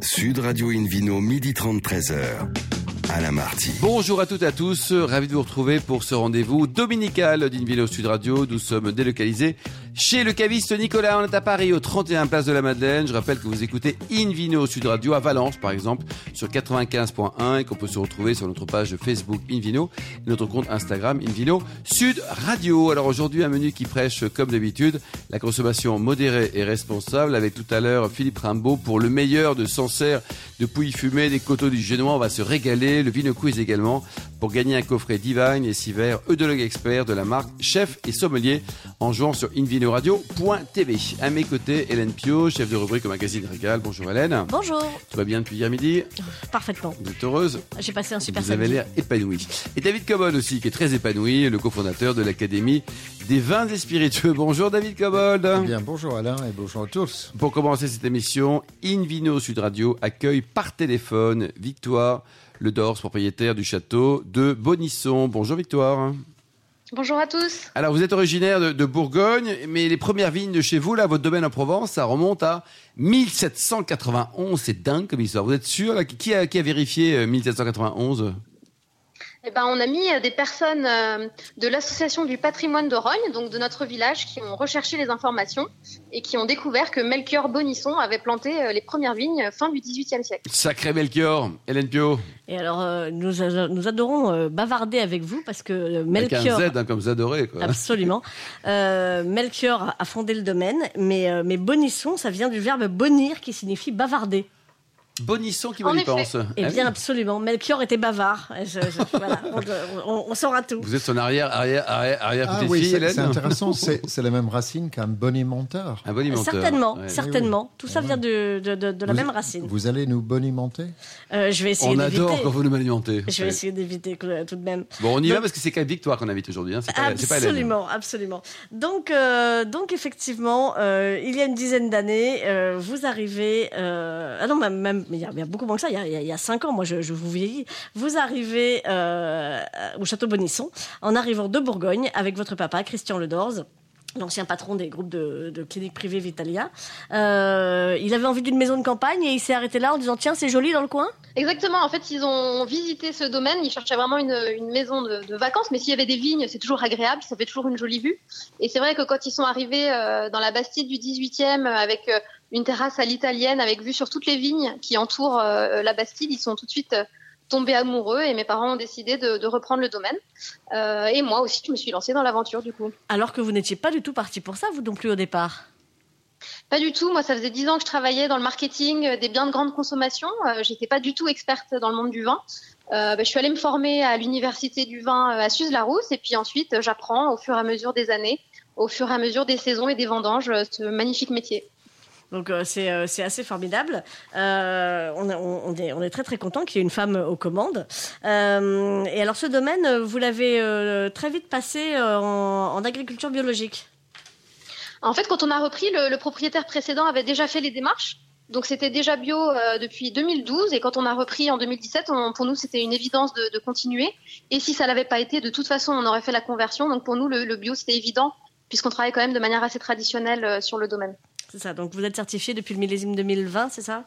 Sud Radio Invino, midi 30, 13h. Alain Marty. Bonjour à toutes et à tous, ravi de vous retrouver pour ce rendez-vous dominical d'Invino Sud Radio. Nous sommes délocalisés chez le caviste Nicolas. On est à Paris, au 31 Place de la Madeleine. Je rappelle que vous écoutez Invino Sud Radio à Valence, par exemple, sur 95.1 et qu'on peut se retrouver sur notre page Facebook Invino et notre compte Instagram Invino Sud Radio. Alors aujourd'hui, un menu qui prêche, comme d'habitude, la consommation modérée et responsable avec tout à l'heure Philippe Rimbaud pour le meilleur de Sancerre, de Pouilly Fumé, des coteaux du Génois. On va se régaler. Le Vino Quiz également pour gagner un coffret Divine et Siver, œdologue expert de la marque Chef et Sommelier en jouant sur invinoradio.tv. À mes côtés, Hélène Pio, chef de rubrique au magazine Régal. Bonjour Hélène. Bonjour. Tout va bien depuis hier midi Parfaitement. Vous êtes heureuse J'ai passé un super Vous avez l'air épanoui. Et David Cobol aussi, qui est très épanoui, le cofondateur de l'Académie des vins et spiritueux. Bonjour David Cobol. Eh Bien, bonjour Alain et bonjour à tous. Pour commencer cette émission, Invino Sud Radio accueille par téléphone Victoire Le Dors, propriétaire du château de Bonisson. Bonjour Victoire. Bonjour à tous. Alors vous êtes originaire de, Bourgogne, mais les premières vignes de chez vous, là, votre domaine en Provence, ça remonte à 1791. C'est dingue comme histoire. Vous êtes sûr qui, a, vérifié euh, 1791 Eh ben, on a mis euh, des personnes euh, de l'association du patrimoine de Rogne, donc de notre village, qui ont recherché les informations et qui ont découvert que Melchior Bonisson avait planté euh, les premières vignes fin du XVIIIe siècle. Sacré Melchior, Hélène Pio, Et alors, euh, nous, nous adorons euh, bavarder avec vous parce que euh, avec un Melchior. Z, hein, comme vous adorez. Quoi. Absolument. Euh, Melchior a fondé le domaine, mais, euh, mais Bonisson, ça vient du verbe bonir qui signifie bavarder. Bonisson qui y pense. Eh Ah bien, oui. absolument. Melchior était bavard. Je- je- voilà, on, on- on saura tout. Vous êtes son arrière, arrière, arrière, arrière Ah oui, fille, c'est intéressant, c'est la même racine qu'un bonimenteur. Un bonimenteur. Certainement, Ouais. certainement. Tout ça vient de, de, de- de la Vous- même racine. Vous allez nous bonimenter Euh, je vais essayer On adore quand vous nous m'alimentez. Je vais essayer d'éviter que- tout de même. Bon, on y va parce que c'est quand même Victoire qu'on invite aujourd'hui. Hein. Pas, Hélène. Absolument, absolument. Donc, euh, donc effectivement, euh, il y a une dizaine d'années, euh, vous arrivez. euh, ah non, même, même il y, a, beaucoup moins que ça. Il y a, cinq ans, moi, je, je vous vieillis. Vous arrivez euh, au château Bonisson en arrivant de Bourgogne avec votre papa, Christian Ledorze. L'ancien patron des groupes de, cliniques privées Vitalia. Euh, il avait envie d'une maison de campagne et il s'est arrêté là en disant Tiens, c'est joli dans le coin Exactement. En fait, ils ont visité ce domaine. Ils cherchaient vraiment une, maison de, vacances. Mais s'il y avait des vignes, c'est toujours agréable. Ça fait toujours une jolie vue. Et c'est vrai que quand ils sont arrivés euh, dans la Bastide du 18e avec une terrasse à l'italienne, avec vue sur toutes les vignes qui entourent euh, la Bastide, ils sont tout de suite euh, tombés amoureux. Et mes parents ont décidé de, de reprendre le domaine. Euh, et moi aussi, je me suis lancée dans l'aventure du coup. Alors que vous n'étiez pas du tout parti pour ça, vous non plus au départ? Pas du tout. Moi, ça faisait dix ans que je travaillais dans le marketing des biens de grande consommation. Euh, J'étais pas du tout experte dans le monde du vin. Euh, bah, je suis allée me former à l'université du vin à Suse-la-Rousse et puis ensuite j'apprends au fur et à mesure des années, au fur et à mesure des saisons et des vendanges, ce magnifique métier. Donc euh, c'est euh, c'est assez formidable. Euh, on, est- on, est, très très content qu'il y ait une femme aux commandes. Et alors ce domaine, vous l'avez très vite passé en, agriculture biologique. En fait, quand on a repris, le, propriétaire précédent avait déjà fait les démarches. Donc c'était déjà bio depuis 2012 et quand on a repris en 2017, on- pour nous c'était une évidence de, continuer. Et si ça l'avait pas été, de toute façon on aurait fait la conversion. Donc pour nous le, bio c'était évident puisqu'on travaille quand même de manière assez traditionnelle sur le domaine. C'est ça. Donc vous êtes certifié depuis le millésime 2020, c'est ça?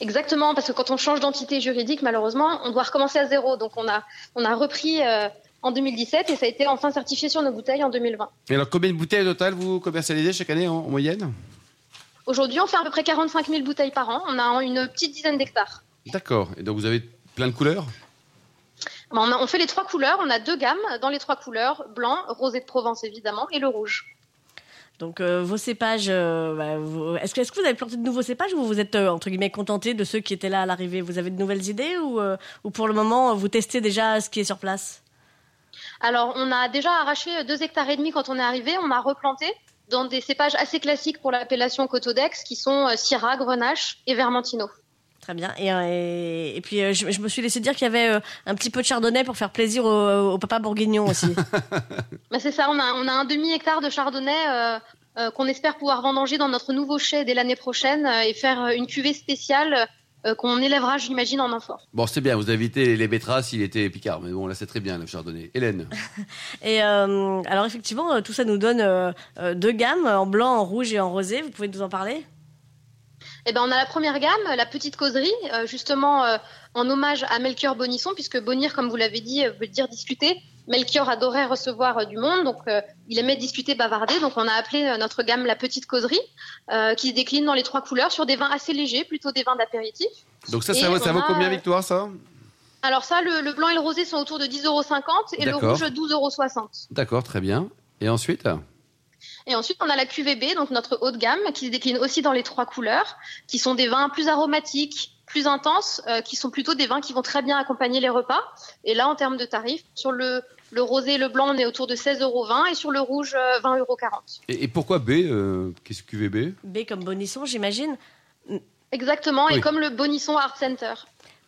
Exactement, parce que quand on change d'entité juridique, malheureusement, on doit recommencer à zéro. Donc on a, on a repris euh, en 2017 et ça a été enfin certifié sur nos bouteilles en 2020. Et alors, combien de bouteilles au total vous commercialisez chaque année en, en moyenne? Aujourd'hui, on fait à peu près 45 000 bouteilles par an. On a une petite dizaine d'hectares. D'accord. Et donc, vous avez plein de couleurs? On, a- on fait les trois couleurs. On a deux gammes dans les trois couleurs blanc, rosé de Provence évidemment, et le rouge. Donc euh, vos cépages, euh, bah, est-ce que, vous avez planté de nouveaux cépages ou vous êtes euh, entre guillemets contenté de ceux qui étaient là à l'arrivée? Vous avez de nouvelles idées ou, ou pour le moment vous testez déjà ce qui est sur place? Alors, on a déjà arraché deux hectares et demi quand on est arrivé. On a replanté dans des cépages assez classiques pour l'appellation Cotodex, qui sont Syrah, Grenache et Vermentino. Très bien. Et, euh, et, et puis, euh, je, je me suis laissé dire qu'il y avait euh, un petit peu de chardonnay pour faire plaisir au, au papa bourguignon aussi. Bah, c'est ça, on a, on a un demi-hectare de chardonnay euh, euh, qu'on espère pouvoir vendanger dans notre nouveau chai dès l'année prochaine euh, et faire euh, une cuvée spéciale euh, qu'on élèvera, j'imagine, en amphore. Bon, c'est bien, vous avez évité les betteraves s'il était picard, mais bon, là, c'est très bien, le chardonnay. Hélène et euh, alors, effectivement, tout ça nous donne deux gammes, en blanc, en rouge et en rosé. Vous pouvez nous en parler? Eh ben, on a la première gamme, la petite causerie, euh, justement euh, en hommage à Melchior Bonisson, puisque bonir, comme vous l'avez dit, euh, veut dire discuter. Melchior adorait recevoir du monde, donc euh, il aimait discuter, bavarder. Donc on a appelé euh, notre gamme la petite causerie, euh, qui se décline dans les trois couleurs sur des vins assez légers, plutôt des vins d'apéritif. Donc ça, ça, vaut- ça combien, Victoire, ça? Alors ça, le, le blanc et le rosé sont autour de 10,50 euros et le rouge 12,60 euros. D'accord, très bien. Et ensuite? Et ensuite, on a la QVB, donc notre haut de gamme, qui se décline aussi dans les trois couleurs, qui sont des vins plus aromatiques, plus intenses, euh, qui sont plutôt des vins qui vont très bien accompagner les repas. Et là, en termes de tarifs, sur le, le rosé et le blanc, on est autour de 16,20 euros et sur le rouge, euh, 20,40 euros. et, et pourquoi B euh, Qu'est-ce que QVB B? Comme Bonisson, j'imagine. Exactement, Oui. et comme le Bonisson Art Center.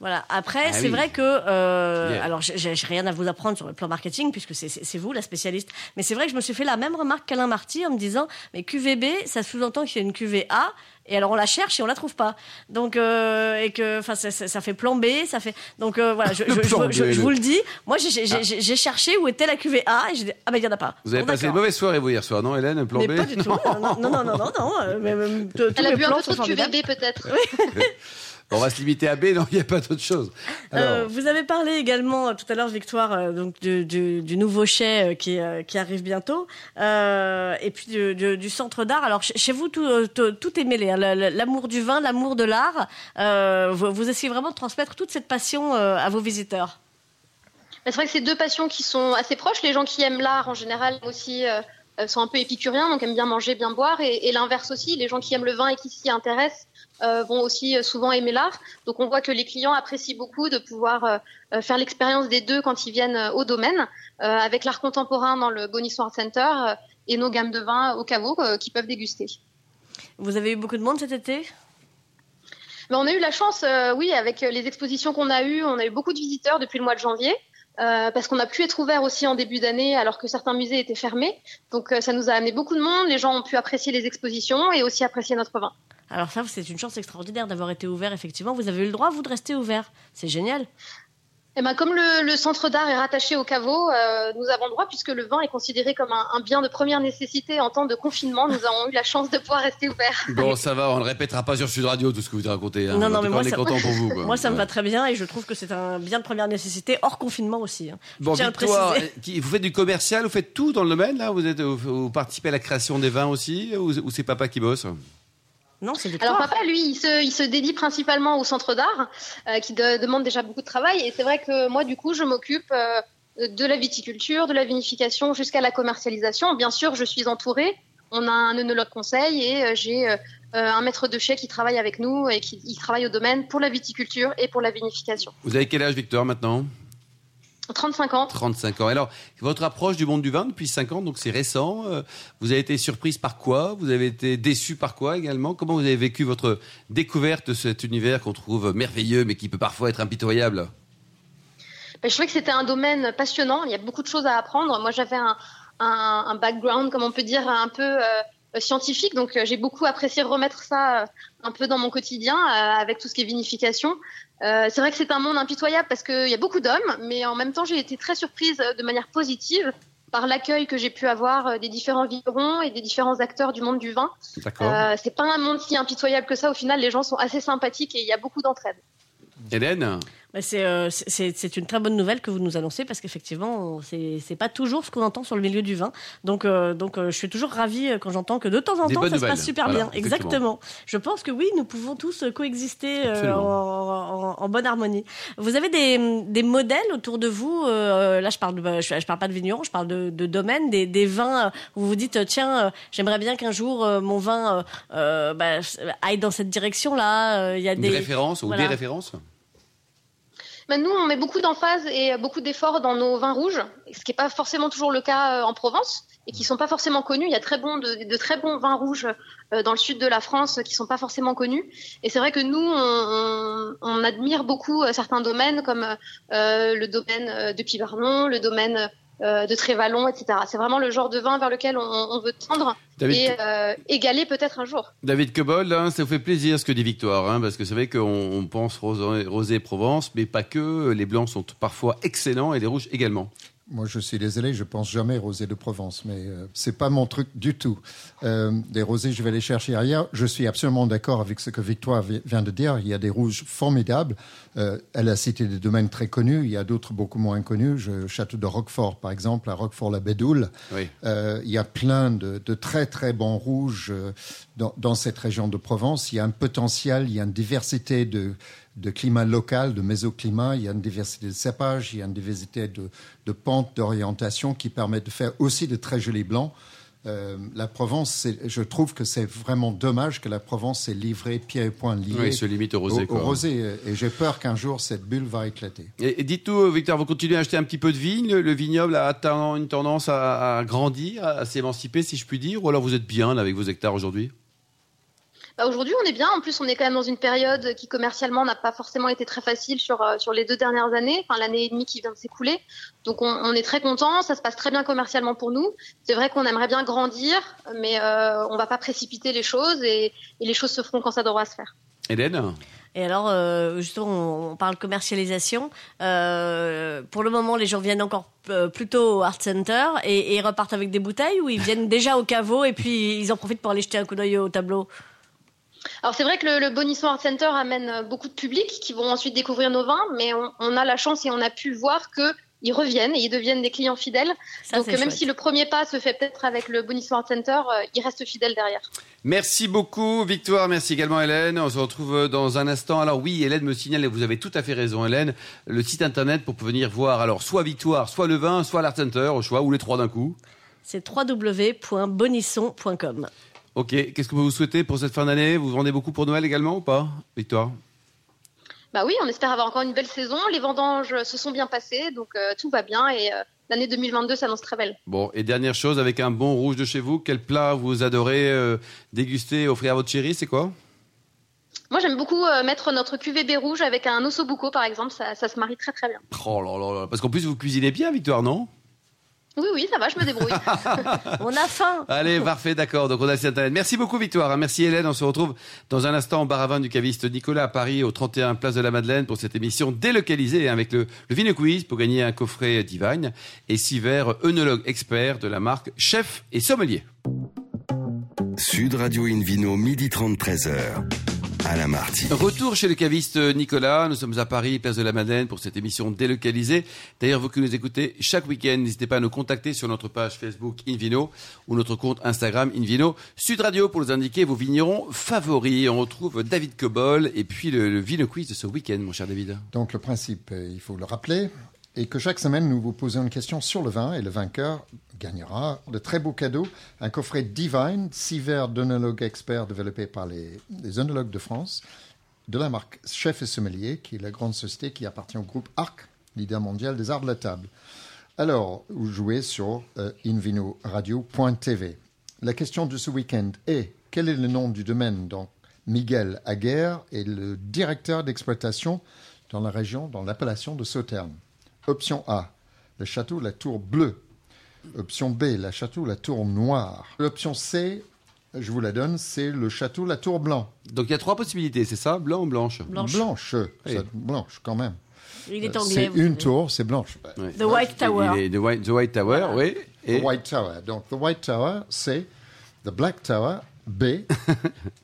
Voilà. Après, Ah c'est oui. vrai que, euh, Yeah. alors j'ai rien à vous apprendre sur le plan marketing puisque c'est- vous la spécialiste. Mais c'est vrai que je me suis fait la même remarque qu'Alain Marty en me disant, mais QVB, ça sous-entend qu'il y a une QVA. Et alors on la cherche et on la trouve pas. Donc euh, et que, enfin, ça, ça- ça fait plan B, ça fait. Donc euh, voilà, je, vous le dis. Moi, j'ai- Ah. j'ai- cherché où était la QVA et j'ai dit, ah ben il y en a pas. Vous avez Bon, passé une mauvaise soirée, vous, hier soir, non, Hélène Plan Mais B? pas du tout. Non, non, non, non, non, non. euh, mais, mais, tous Elle a bu un peu trop de. QVB peut-être. On va se limiter à B, non, il n'y a pas d'autre chose. Alors, Euh, vous avez parlé également euh, tout à l'heure, Victoire, euh, donc du, du, du nouveau chai euh, qui, euh, qui arrive bientôt, euh, et puis du, du- du centre d'art. Alors chez chez vous, tout, tout, tout est mêlé, hein, l'amour du vin, l'amour de l'art. Euh, vous, vous essayez vraiment de transmettre toute cette passion euh, à vos visiteurs. Mais C'est vrai que c'est deux passions qui sont assez proches. Les gens qui aiment l'art en général aussi sont un peu épicuriens, donc aiment bien manger, bien boire, et, et l'inverse aussi. Les gens qui aiment le vin et qui s'y intéressent euh, vont aussi euh, souvent aimer l'art. Donc on voit que les clients apprécient beaucoup de pouvoir euh, faire l'expérience des deux quand ils viennent au domaine, avec l'art contemporain dans le Art Center et nos gammes de vins au caveau qui peuvent déguster. Vous avez eu beaucoup de monde cet été? Mais on a eu la chance, oui, avec les expositions qu'on a eues, on a eu beaucoup de visiteurs depuis le mois de janvier. euh, parce qu'on a pu être ouvert aussi en début d'année alors que certains musées étaient fermés. Donc euh, ça nous a amené beaucoup de monde, les gens ont pu apprécier les expositions et aussi apprécier notre vin. Alors ça, c'est une chance extraordinaire d'avoir été ouvert, effectivement. Vous avez eu le droit, vous, de rester ouvert. C'est génial. Et ben, comme le, le centre d'art est rattaché au caveau, euh, nous avons droit, puisque le vin est considéré comme un, un bien de première nécessité en temps de confinement, nous avons eu la chance de pouvoir rester ouverts. bon, ça va, on ne répétera pas sur Sud Radio tout ce que vous racontez. Hein. Non, non, mais moi, on est ça- content pour vous. quoi. Moi, ça me va très bien et je trouve que c'est un bien de première nécessité, hors confinement aussi. hein. Bon, Victoire, euh, vous faites du commercial, vous faites tout dans le domaine, là? Vous, êtes, vous, vous participez à la création des vins aussi, ou, ou c'est papa qui bosse? Non, c'est Alors papa, lui, il se, il se dédie principalement au centre d'art, euh, qui de- demande déjà beaucoup de travail. Et c'est vrai que moi, du coup, je m'occupe euh, de la viticulture, de la vinification jusqu'à la commercialisation. Bien sûr, je suis entourée. On a un œnologue conseil et euh, j'ai un maître de chai qui travaille avec nous et qui il travaille au domaine pour la viticulture et pour la vinification. Vous avez quel âge, Victor, maintenant? 35 ans. 35 ans. Alors, votre approche du monde du vin depuis 5 ans, donc c'est récent. euh, Vous avez été surprise par quoi? Vous avez été déçu par quoi également? Comment vous avez vécu votre découverte de cet univers qu'on trouve merveilleux, mais qui peut parfois être impitoyable? Ben, je trouvais que c'était un domaine passionnant. Il y a beaucoup de choses à apprendre. Moi, j'avais un, un, un background, comme on peut dire, un peu euh, scientifique. Donc, euh, j'ai beaucoup apprécié remettre ça euh, un peu dans mon quotidien euh, avec tout ce qui est vinification. Euh, c'est vrai que c'est un monde impitoyable parce qu'il y a beaucoup d'hommes, mais en même temps, j'ai été très surprise euh, de manière positive par l'accueil que j'ai pu avoir euh, des différents vignerons et des différents acteurs du monde du vin. Euh, c'est pas un monde si impitoyable que ça. Au final, les gens sont assez sympathiques et il y a beaucoup d'entraide. Hélène? C'est, euh, c'est- c'est une très bonne nouvelle que vous nous annoncez parce qu'effectivement, c'est c'est pas toujours ce qu'on entend sur le milieu du vin. Donc, euh, donc euh, je suis toujours ravie quand j'entends que de temps en Des temps, ça se passe super Voilà, bien. Exactement. Je pense que oui, nous pouvons tous coexister en, en- en bonne harmonie. Vous avez des, des modèles autour de vous. là, je parle, de, bah, je, je parle pas de vignerons, je parle de, de domaines, des, des vins où vous vous dites, tiens, j'aimerais bien qu'un jour mon vin bah, aille dans cette direction-là. Il y a Une des référence ou des références? Mais nous, on met beaucoup d'emphase et beaucoup d'efforts dans nos vins rouges, ce qui n'est pas forcément toujours le cas euh, en Provence et qui sont pas forcément connus. Il y a de, très bons vins rouges euh, dans le sud de la France qui sont pas forcément connus. Et c'est vrai que nous, on, admire beaucoup euh, certains domaines comme le domaine de Pivernon, le domaine de Trévalon, etc. C'est vraiment le genre de vin vers lequel on, on veut tendre David, et euh, égaler peut-être un jour. David Cobol, hein, ça vous fait plaisir ce que dit Victoire, hein, parce que c'est vrai qu'on on pense rosé, rosé Provence, mais pas que. Les blancs sont parfois excellents et les rouges également. Moi, je suis désolé, je pense jamais rosé de Provence, mais euh, c'est pas mon truc du tout. Euh, des rosés, je vais les chercher ailleurs. Je suis absolument d'accord avec ce que Victoire vi- vient de dire. Il y a des rouges formidables. Euh, elle a cité des domaines très connus. Il y a d'autres beaucoup moins connus. Je, château de Roquefort, par exemple, à Roquefort-la-Bédoule. Oui. Euh, il y a plein de, de très très bons rouges euh, dans, dans cette région de Provence. Il y a un potentiel, il y a une diversité de, de climat local, de mésoclimat, il y a une diversité de cépages, il y a une diversité de, de pentes, d'orientation qui permettent de faire aussi de très jolis blancs. Euh, la Provence, je trouve que c'est vraiment dommage que la Provence s'est livrée pied et poing liés Oui, se limite au rosé, au, rosé. Et j'ai peur qu'un jour cette bulle va éclater. Et, et dites-nous, Victor, vous continuez à acheter un petit peu de vigne Le, le vignoble a atteint une tendance à, à grandir, à, s'émanciper, si je puis dire Ou alors vous êtes bien là, avec vos hectares aujourd'hui? Bah, Aujourd'hui, on est bien. En plus, on est quand même dans une période qui commercialement n'a pas forcément été très facile sur, euh, sur les deux dernières années, enfin l'année et demie qui vient de s'écouler. Donc, on, on est très content. Ça se passe très bien commercialement pour nous. C'est vrai qu'on aimerait bien grandir, mais euh, on va pas précipiter les choses et, et les choses se feront quand ça devra se faire. Hélène? Et alors, euh, justement, on parle commercialisation. Euh, pour le moment, les gens viennent encore plutôt au Art Center et, et repartent avec des bouteilles ou ils viennent déjà au caveau et puis ils en profitent pour aller jeter un coup d'œil au tableau? Alors c'est vrai que le, le Bonisson Art Center amène euh, beaucoup de public qui vont ensuite découvrir nos vins, mais on, on a la chance et on a pu voir que ils reviennent et ils deviennent des clients fidèles. Ça, Donc euh, même chouette. si le premier pas se fait peut-être avec le Bonisson Art Center, euh, ils restent fidèles derrière. Merci beaucoup, Victoire. Merci également, Hélène. On se retrouve dans un instant. Alors oui, Hélène me signale, et vous avez tout à fait raison, Hélène, le site internet pour venir voir alors soit Victoire, soit le vin, soit l'Art Center, au choix, ou les trois d'un coup. C'est www.bonisson.com. Ok, qu'est-ce que vous souhaitez pour cette fin d'année? Vous vendez beaucoup pour Noël également ou pas, Victoire? Bah oui, on espère avoir encore une belle saison. Les vendanges se sont bien passées, donc euh, tout va bien et euh, l'année 2022 s'annonce très belle. Bon, et dernière chose, avec un bon rouge de chez vous, quel plat vous adorez euh, déguster et offrir à votre chérie C'est quoi? Moi j'aime beaucoup euh, mettre notre QVB rouge avec un ossobuco par exemple, ça, ça se marie très très bien. Oh là là là, parce qu'en plus vous cuisinez bien, Victoire, non? Oui oui, ça va, je me débrouille. On a faim Allez, parfait, d'accord. Donc on a le site internet. Merci beaucoup, Victoire. hein. Merci, Hélène. On se retrouve dans un instant au bar à vin du caviste Nicolas à Paris, au 31 Place de la Madeleine, pour cette émission délocalisée hein, avec le, le Vino Quiz pour gagner un coffret Divine et six verres œnologue expert de la marque Chef et Sommelier. Sud Radio Invino, midi 30, 13h. Alain Marty. Retour chez le caviste Nicolas. Nous sommes à Paris, place de la Madeleine, pour cette émission délocalisée. D'ailleurs, vous qui nous écoutez chaque week-end, n'hésitez pas à nous contacter sur notre page Facebook Invino ou notre compte Instagram Invino Sud Radio pour nous indiquer vos vignerons favoris. On retrouve David Cobol et puis le, le Vino Quiz de ce week-end, mon cher David. Donc le principe, euh, il faut le rappeler, est que chaque semaine, nous vous posons une question sur le vin et le vainqueur gagnera de très beaux cadeaux. Un coffret Divine, six verres d'œnologue expert développés par les, œnologues de France, de la marque Chef et Sommelier, qui est la grande société qui appartient au groupe ARC, leader mondial des arts de la table. Alors, vous jouez sur euh, invinoradio.tv. La question de ce week-end est quel est le nom du domaine Donc, Miguel Aguerre est le directeur d'exploitation dans la région, dans l'appellation de Sauternes? Option A, le château La Tour Bleue. Option B, le château La Tour Noire. L'option C, je vous la donne, c'est le château La Tour Blanc. Donc il y a trois possibilités, c'est ça? Blanc ou blanche? Blanche. Blanche, Oui. ça- blanche quand même. Il est anglais. C'est une tour, c'est blanche. The White Tower. Il est The White, The White Tower, Voilà. oui. Et The White Tower. Donc, the White Tower, c'est the Black Tower, B,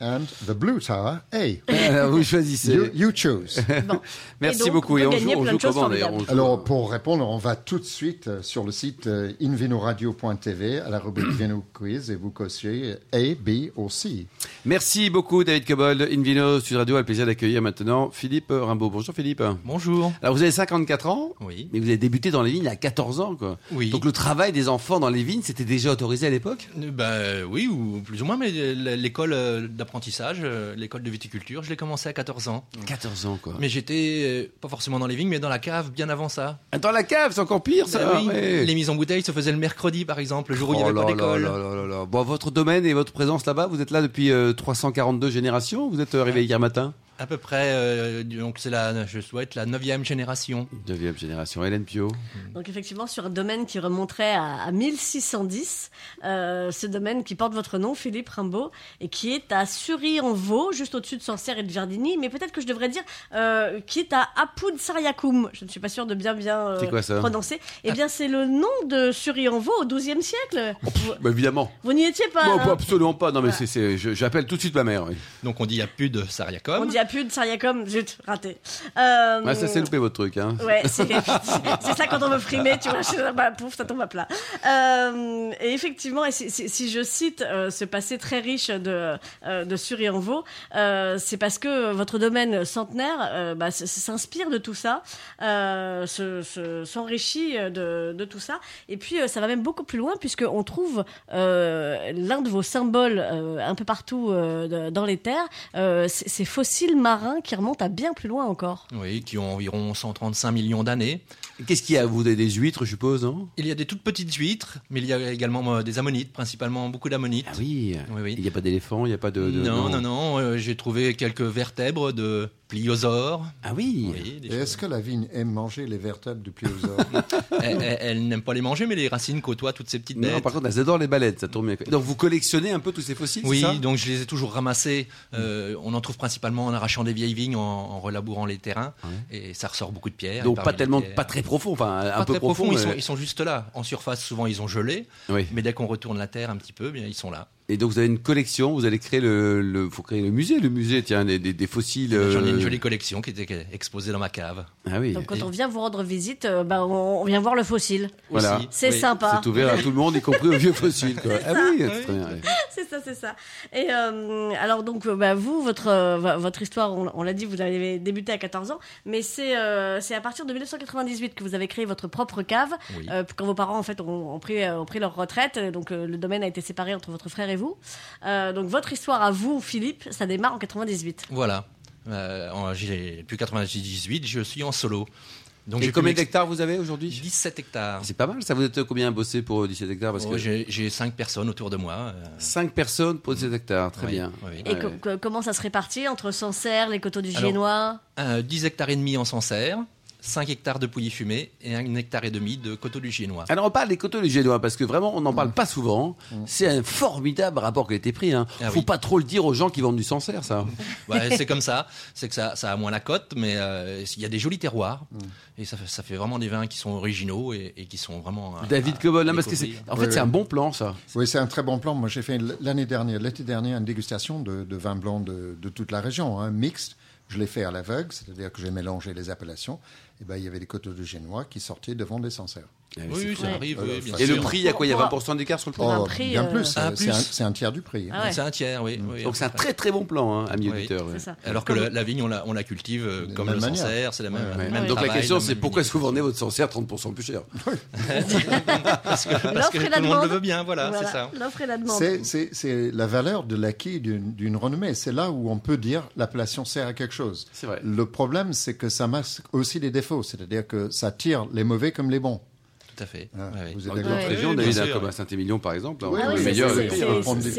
and the Blue Tower, A. Alors, vous choisissez. You, you choose. Bon. Merci Et donc, beaucoup. on Et on joue, on joue comment d'ailleurs Alors, pour répondre, on va tout de suite euh, sur le site euh, invinoradio.tv à la rubrique Vino Quiz et vous cochez A, B ou C. Merci beaucoup, David Cobold. Invino Sud Radio a le plaisir d'accueillir maintenant Philippe Rimbaud. Bonjour Philippe. Bonjour. Alors vous avez 54 ans, Oui. mais vous avez débuté dans les vignes à 14 ans. Quoi. Oui. Donc le travail des enfants dans les vignes, c'était déjà autorisé à l'époque? Euh, Ben oui, ou plus ou moins, mais l'école euh, d'apprentissage, euh, l'école de viticulture, je l'ai commencé à 14 ans. 14 ans, quoi. Mais j'étais euh, pas forcément dans les vignes, mais dans la cave bien avant ça. Dans la cave, c'est encore pire ça. Ben oui, ouais. Les mises en bouteille se faisaient le mercredi, par exemple, le jour où il n'y Oh avait là pas d'école. Bon, votre domaine et votre présence là-bas, vous êtes là depuis euh, 342 générations ou Vous êtes arrivé hier matin À peu près, euh, donc c'est la, je souhaite la neuvième génération. Neuvième génération. Hélène Pio. Donc effectivement, sur un domaine qui remonterait à, à 1610, euh, ce domaine qui porte votre nom, Philippe Rimbaud, et qui est à Sury-en-Vaux, juste au-dessus de Sancerre et de Verdini, mais peut-être que je devrais dire euh, qui est à Apoud Sariakoum. Je ne suis pas sûre de bien bien euh, C'est quoi ça? prononcer. Eh bien, c'est le nom de Sury-en-Vaux au XIIe siècle. vous Bah, évidemment. vous n'y étiez pas Bon, hein pas absolument pas. Non, mais Voilà. c'est, j'appelle tout de suite ma mère. oui. Donc on dit il n'y a Sariacom. On dit Apoud Sariakoum, zut, raté. Euh, ça s'est loupé votre truc, hein. Ouais, c'est c'est ça quand on veut frimer, tu vois, je- bah, pouf, ça tombe à plat. Euh, et effectivement, et si, si- si je cite euh, ce passé très riche de, euh, de Sury-en-Vaux, euh, c'est parce que votre domaine centenaire euh, bah, s'inspire de tout ça, euh, se- se- s'enrichit de, de tout ça. Et puis, euh, ça va même beaucoup plus loin, puisqu'on trouve euh, l'un de vos symboles euh, un peu partout euh, dans les terres, euh, ces fossiles marins qui remontent à bien plus loin encore. Oui, qui ont environ 135 millions d'années. Qu'est-ce qu'il y a? Vous avez des huîtres, je suppose, non? Il y a des toutes petites huîtres, mais il y a également euh, des ammonites, principalement beaucoup d'ammonites. Ah oui. Oui, oui. Il n'y a pas d'éléphant, il n'y a pas de. de- non, non, non, euh, j'ai trouvé quelques vertèbres de pliosaures. Ah oui. Et est-ce que la vigne aime manger les vertèbres du pliosaure elle, elle- elle n'aime pas les manger, mais les racines côtoient toutes ces petites Non, bêtes. par contre, elles adorent les baleines, ça tombe bien. Donc vous collectionnez un peu tous ces fossiles, Oui, ça? donc je les ai toujours ramassés. Euh, on en trouve principalement en arrachant des vieilles vignes, en, en relabourant les terrains, et ça ressort beaucoup de pierres. Donc pas les tellement, pierres- pas très profond, enfin un pas peu très profond, profond. ils, sont, mais- ils sont juste là. En surface, souvent ils ont gelé, Oui. mais dès qu'on retourne la terre un petit peu, bien ils sont là. Et donc vous avez une collection, vous allez créer le, le faut créer le musée, le musée, tiens, des, des, des fossiles. J'en ai euh, une jolie collection qui était exposée dans ma cave. Ah oui. Donc quand on vient vous rendre visite, euh, bah, on, on vient voir le fossile. Voilà. Aussi. C'est Oui. sympa. C'est ouvert à tout le monde, y compris aux vieux fossiles. Quoi. Ah oui, c'est Oui. très bien. C'est ça, c'est ça. Et euh, alors donc, euh, bah, vous, votre euh, votre histoire, on, on l'a dit, vous avez débuté à 14 ans, mais c'est euh, c'est à partir de 1998 que vous avez créé votre propre cave, Oui. euh, quand vos parents en fait ont, ont pris ont pris leur retraite, donc le domaine a été séparé entre votre frère et vous. Donc votre histoire à vous, Philippe, ça démarre en 98. Voilà. Euh, j'ai depuis 98, je suis en solo. Donc Et combien d'hectares vous avez aujourd'hui? 17 hectares. C'est pas mal, ça vous êtes combien bossé pour 17 hectares? Parce Oh, que j'ai j'ai cinq personnes autour de moi. euh, 5 personnes pour 17 hectares, très oui, bien. oui. Et Ouais. co- co- comment ça se répartit entre Sancerre, les coteaux du Alors, Génois? Euh, 10 hectares et demi en Sancerre, 5 hectares de pouilly fumé et 1 hectare et demi de coteaux du Giennois. Alors on parle des coteaux du Génois parce que vraiment on n'en parle pas souvent. C'est un formidable rapport qui a été pris. Hein. Ah Faut oui. pas trop le dire aux gens qui vendent du Sancerre, ça. Ouais, c'est comme ça, c'est que ça, ça a moins la cote, mais euh, il y a des jolis terroirs et ça fait, ça fait vraiment des vins qui sont originaux et, et qui sont vraiment. à- David Cobol, parce que c'est, en fait Oui, c'est oui. un bon plan ça. Oui, c'est un très bon plan. Moi, j'ai fait l'année dernière, l'été dernier, une dégustation de, de vins blancs de, de toute la région, hein, mixte. Je l'ai fait à l'aveugle, c'est-à-dire que j'ai mélangé les appellations. Et ben, il y avait des coteaux de génois qui sortaient devant des. Ah oui, ça arrive, oui, bien Et le prix, il y a quoi Il y a Pour- 20% d'écart sur le prix Oh, prix, bien euh, plus, Ah, c'est un, tiers du prix. Ah ouais. C'est un tiers, oui. oui, Donc c'est un très très bon plan, hein, ami Oui. auditeur. Alors que la, la vigne, on la, on la cultive euh, comme le manière. Sancerre, c'est la même. Ouais, le Ouais. même Donc la question c'est pourquoi est-ce que vous vendez votre Sancerre 30% plus cher? Parce que, parce L'offre que et tout la le monde le demande. veut bien, voilà, Voilà, c'est ça. L'offre et la demande. C'est- la valeur de l'acquis d'une d'une renommée. C'est là où on peut dire l'appellation sert à quelque chose. C'est vrai. Le problème, c'est que ça masque aussi des défauts, c'est-à-dire que ça tire les mauvais comme les bons. Tout à fait. Ah, Ouais, vous êtes d'accord Ouais. régions, Oui, David, sûr. comme à Saint-Émilion par exemple, Oui, on Ah oui, c'est- on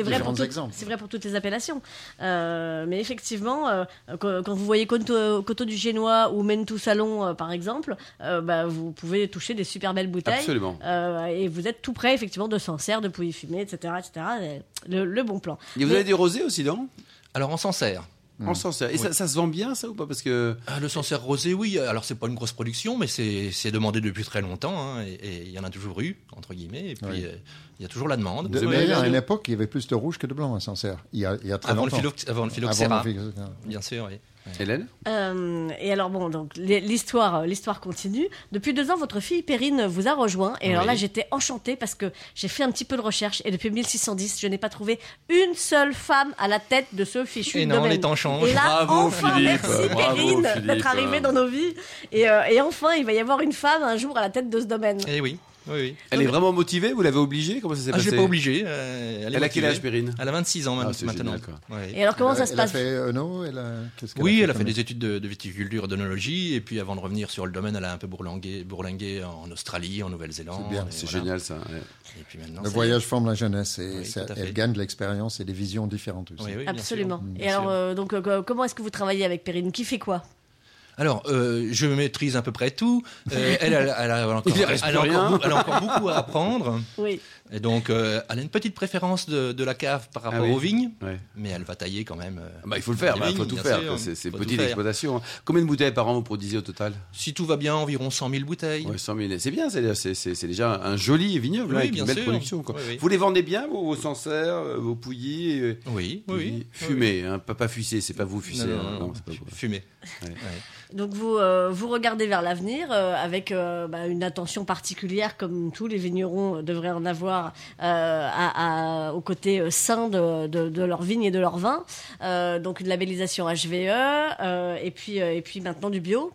vrai pour toutes- exemples. C'est vrai pour toutes les appellations. Euh, mais effectivement, euh, quand, quand vous voyez Coteau, Coteau du Génois ou Mentou Salon, euh, par exemple, euh, bah, vous pouvez toucher des super belles bouteilles. Absolument. Euh, et vous êtes tout près, effectivement, de Sancerre, de Pouilly Fumé, etc. etc. Et Le, le bon plan. Et vous Mais- avez du rosé aussi, non? Alors en Sancerre. En Sancerre. Et ça, ça se vend bien ça ou pas? Parce que Ah, le Sancerre rosé, oui. Alors c'est pas une grosse production, mais c'est demandé depuis très longtemps. hein, et- il y en a toujours eu, entre guillemets. Et puis Oui. euh, il y a toujours la demande. De- Ouais, D'ailleurs, à bien une sûr. époque, il y avait plus de rouge que de blanc à Sancerre. Il y a, il y a très avant, longtemps. le Avant le phylloxéra. bien sûr, oui. Hélène? Euh, et alors bon, donc l'hi- l'histoire, l'histoire continue. Depuis deux ans, votre fille Perrine vous a rejoint. Et alors là, j'étais enchantée parce que j'ai fait un petit peu de recherche et depuis 1610, je n'ai pas trouvé une seule femme à la tête de ce fichu Et non, domaine. les temps changent. Et là, Bravo, enfin, Philippe. merci Bravo, Perrine Philippe. d'être arrivée dans nos vies. Et, euh, et enfin, il va y avoir une femme un jour à la tête de ce domaine. Eh oui. Oui, oui. Elle est vraiment motivée Vous l'avez obligée? Comment ça s'est Ah, je l'ai pas obligé. euh, elle, a quel âge, Perrine? Elle a 26 ans Ah, maintenant. génial, quoi. Ouais. Et alors comment elle, ça se elle passe? a fait Eno elle a... Oui, a elle a fait des études de, de viticulture, d'onologie, et puis avant de revenir sur le domaine, elle a un peu bourlingué, bourlingué en Australie, en Nouvelle-Zélande. C'est bien, C'est voilà. génial ça. ouais. Et puis maintenant, Le voyage forme la jeunesse et Oui, ça- fait. elle gagne de l'expérience et des visions différentes aussi. Absolument. sûr. Et alors, euh, donc, euh, comment est-ce que vous travaillez avec Perrine? Qui fait quoi? Alors, euh, je maîtrise à peu près tout. Euh, elle, elle, elle a encore, Il reste elle a plus encore rien. beau- elle a encore beaucoup à apprendre. Oui. Et donc, euh, elle a une petite préférence de, de la cave par rapport Ah oui. aux vignes, mais elle va tailler quand même. euh, Ah bah, il faut le faire, des il faut tout faire. C'est petite exploitation. Combien de bouteilles par an vous produisez au total? Si tout va bien, environ 100 000 bouteilles. Ouais, 100 000. C'est bien, c'est- déjà un joli vignoble, Oui, hein, avec bien une belle sûr. production. quoi. Oui, oui. Vous les vendez bien, vos, vos Sancerre, euh, vos pouillis Oui, oui, oui. Fumés, hein, pas, pas c'est pas vous Oui. fussés. Non, non, non, non, non, c'est pas vous. fumé. Ouais. Ouais. Donc vous, euh, vous regardez vers l'avenir euh, avec euh, bah, une attention particulière, comme tous les vignerons devraient en avoir, à, au côté sain de, de, leur vigne et de leur vin. Donc une labellisation HVE et puis et puis maintenant du bio.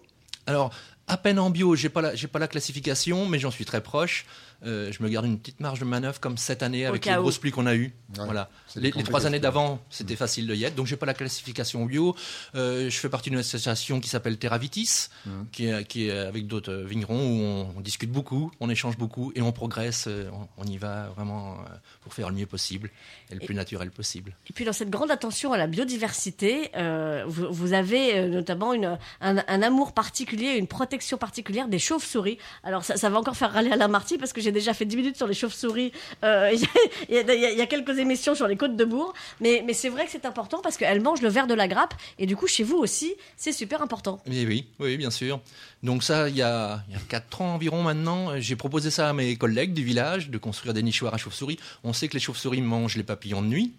Alors, à peine en bio, j'ai pas la, j'ai pas la classification, mais j'en suis très proche. Euh, je me garde une petite marge de manœuvre comme cette année avec les grosses pluies qu'on a eues. Ouais, voilà. Les, trois années d'avant, c'était facile de y être. Donc, j'ai pas la classification bio. Euh, je fais partie d'une association qui s'appelle Terravitis, Mhm. qui, est, qui est avec d'autres euh, vignerons où on, on discute beaucoup, on échange beaucoup et on progresse. euh, On, on y va vraiment euh, pour faire le mieux possible et le Et- plus naturel possible. Et puis dans cette grande attention à la biodiversité, euh, vous, vous avez euh, notamment une, un, un amour particulier, une protection particulière des chauves-souris. Alors ça, ça va encore faire râler Alain Marty parce que j'ai déjà fait 10 minutes sur les chauves-souris. Euh, il, y a, y y quelques émissions sur les côtes de Bourg. Mais, mais c'est vrai que c'est important parce qu'elles mangent le verre de la grappe. Et du coup, chez vous aussi, c'est super important. Oui, oui, oui, bien sûr. Donc ça, il y a, il y a 4 ans environ maintenant, j'ai proposé ça à mes collègues du village, de construire des nichoirs à chauves-souris. On sait que les chauves-souris mangent les papillons de nuit,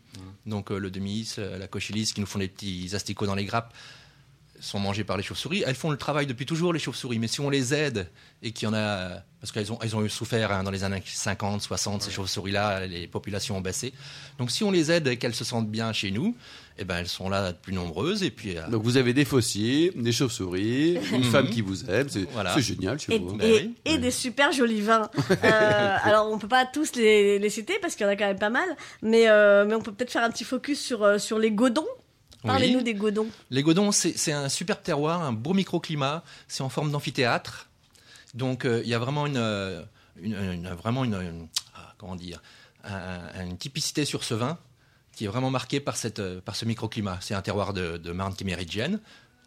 donc euh, le demis, euh, la cochilis, qui nous font des petits asticots dans les grappes, sont mangés par les chauves-souris. Elles font le travail depuis toujours, les chauves-souris, mais si on les aide, et qu'il y en a... Parce qu'elles ont, elles ont eu souffert hein, dans les années 50, 60, ces chauves-souris-là, les populations ont baissé. Donc si on les aide et qu'elles se sentent bien chez nous, eh ben, elles sont là plus nombreuses, et puis... euh, Donc vous avez des fossiers, des chauves-souris, une femme qui vous aime, c'est Voilà. génial chez Et, vous. hein. Ben et- oui. des super jolis vins. Euh, alors, on peut pas tous les, les citer parce qu'il y en a quand même pas mal, mais, euh, mais on peut peut-être faire un petit focus sur, sur les godons. Parlez-nous Oui. des godons. Les Godons, c'est un super terroir, un beau microclimat. C'est en forme d'amphithéâtre. Donc, euh, il y a vraiment une, euh, une- une- vraiment une, une- ah, comment dire, un- une typicité sur ce vin qui est vraiment marquée par, cette, euh, par ce microclimat. C'est un terroir de, de Marne qui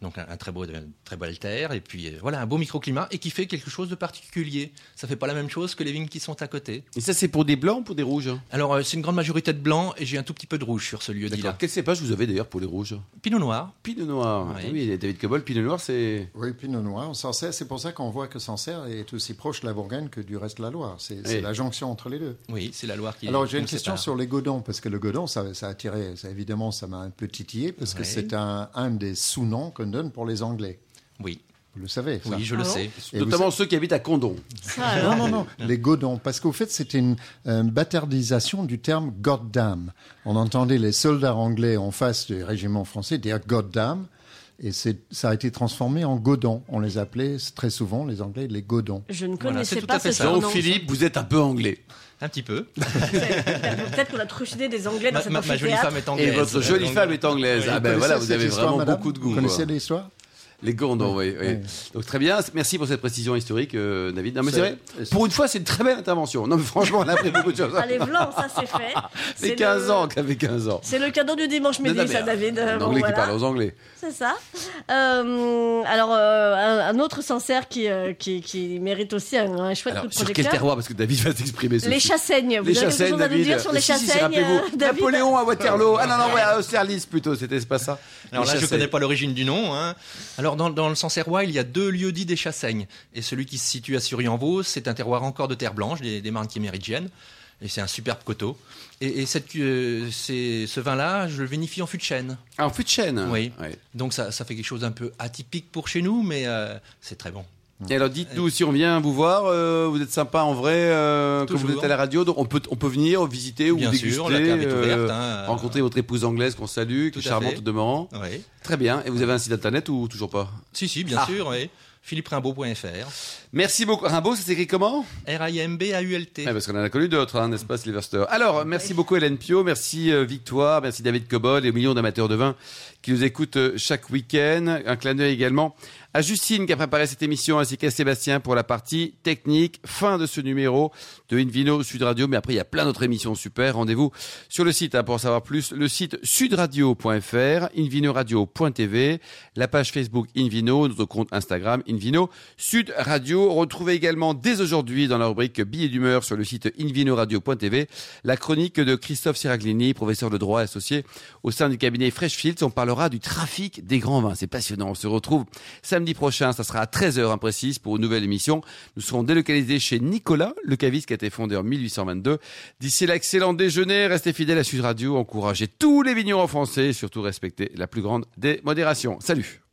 donc un, un très beau, très belle terre, et puis euh, voilà un beau microclimat et qui fait quelque chose de particulier. Ça fait pas la même chose que les vignes qui sont à côté. Et ça, c'est pour des blancs ou pour des rouges Alors, euh, c'est une grande majorité de blanc et j'ai un tout petit peu de rouge sur ce lieu-dit D'accord. là. Quel cépage vous avez d'ailleurs pour les rouges? Pinot noir. Pinot noir. Oui. Ah Oui, David Cobol, Pinot noir, c'est. Oui, Pinot Noir, Sancerre, c'est pour ça qu'on voit que Sancerre est aussi proche de la Bourgogne que du reste de la Loire. C'est Oui. la jonction entre les deux. Oui, c'est la Loire qui. Alors j'ai une question sépare. sur les godons, parce que le godon, ça, ça a attiré, ça, évidemment, ça m'a un peu titillé, parce que c'est un, un des sous-noms qu'on pour les Anglais. Oui, Vous le savez, ça oui, je Ah le bon sais. Et Notamment ceux qui habitent à Condon. Ça. Non, non, non, les godons. Parce qu'au fait, c'était une euh, bâtardisation du terme goddamn. On entendait les soldats anglais en face du régiment français dire goddamn. Et c'est- ça a été transformé en godon. On les appelait très souvent, les Anglais, les godons. Je ne Voilà, connaissais c'est tout pas à fait ce ça. surnom. Philippe, vous êtes un peu anglais. Un petit peu. Peut-être qu'on a trucidé des Anglais dans Ma, cet ma- ma jolie femme est anglaise. Et votre jolie femme est anglaise. oui. Ah ben Vous voilà, vous avez cette histoire, vraiment madame beaucoup de goût. Vous connaissez l'histoire Les Gondons, oui. Donc très bien. Merci pour cette précision historique, euh, David. Non mais c'est C'est- vrai. Pour une fois, c'est une très belle intervention. Non mais franchement, on a appris beaucoup de choses. Allez, blanc, ça c'est fait. C'est C'est 15 le- ans qu'avait 15 ans. C'est le cadeau du dimanche midi, Non, non, mais, ça, David. Un Bon, anglais voilà. qui parle aux anglais. C'est ça. Euh, alors, euh, un, un autre Sancerre qui, euh, qui, qui mérite aussi un, un chouette Alors, coup de sur quel projecteur. terroir Parce que David va s'exprimer. Les Sophie. chassaignes. Vous Les avez nous David. dire sur les Si, si, si, chassaignes, rappelez-vous. David Napoléon à Waterloo. Ah non, non, ouais, à Austerlitz plutôt. C'était pas ça. Alors là, je connais pas l'origine du nom. hein. Alors dans, dans le Sancerrois, il y a deux lieux dits des Chassaignes. Et celui qui se situe à Sury-en-Vaux, c'est un terroir encore de terre blanche, des, des marnes qui méridgiennes. Et c'est un superbe coteau. Et, et cette, euh, ce vin-là, je le vinifie en fût de chêne. Ah, en fût de chêne. Oui. Ouais. Donc ça, ça fait quelque chose d'un peu atypique pour chez nous, mais euh, c'est très bon. Et alors dites-nous si on vient vous voir, euh, vous êtes sympa en vrai, euh, quand vous êtes à la radio, donc on peut on peut venir visiter ou Bien déguster, sûr, la cave est euh, ouverte. hein. rencontrer votre épouse anglaise qu'on salue, qui est charmante de demeurant. Oui. Très bien. Et vous avez un site internet ou toujours pas? Si, si, bien Ah. sûr, oui. philipperimbaud.fr. Merci beaucoup. Rimbaud, ça s'écrit comment? R-I-M-B-A-U-L-T. Ouais, Parce qu'on en a connu d'autres, hein, n'est-ce pas, Sylvester? Alors, merci beaucoup Hélène Pio, merci euh, Victoire, merci David Cobol et aux millions d'amateurs de vin qui nous écoutent euh, chaque week-end. Un clin d'œil également à Justine qui a préparé cette émission ainsi qu'à Sébastien pour la partie technique. Fin de ce numéro de Invino Sud Radio. Mais après, il y a plein d'autres émissions super. Rendez-vous sur le site hein, pour en savoir plus. Le site sudradio.fr, invinoradio.tv, la page Facebook Invino, notre compte Instagram Invino Sud Radio. Retrouvez également dès aujourd'hui dans la rubrique billets d'humeur sur le site invinoradio.tv la chronique de Christophe Siraglini, professeur de droit associé au sein du cabinet Freshfields. On parlera du trafic des grands vins. C'est passionnant. On se retrouve samedi prochain. Ça sera à 13h imprécise pour une nouvelle émission. Nous serons délocalisés chez Nicolas, le caviste qui a été fondé en 1822. D'ici là, excellent déjeuner. Restez fidèles à Sud Radio. Encouragez tous les vignerons français et surtout respectez la plus grande des modérations. Salut!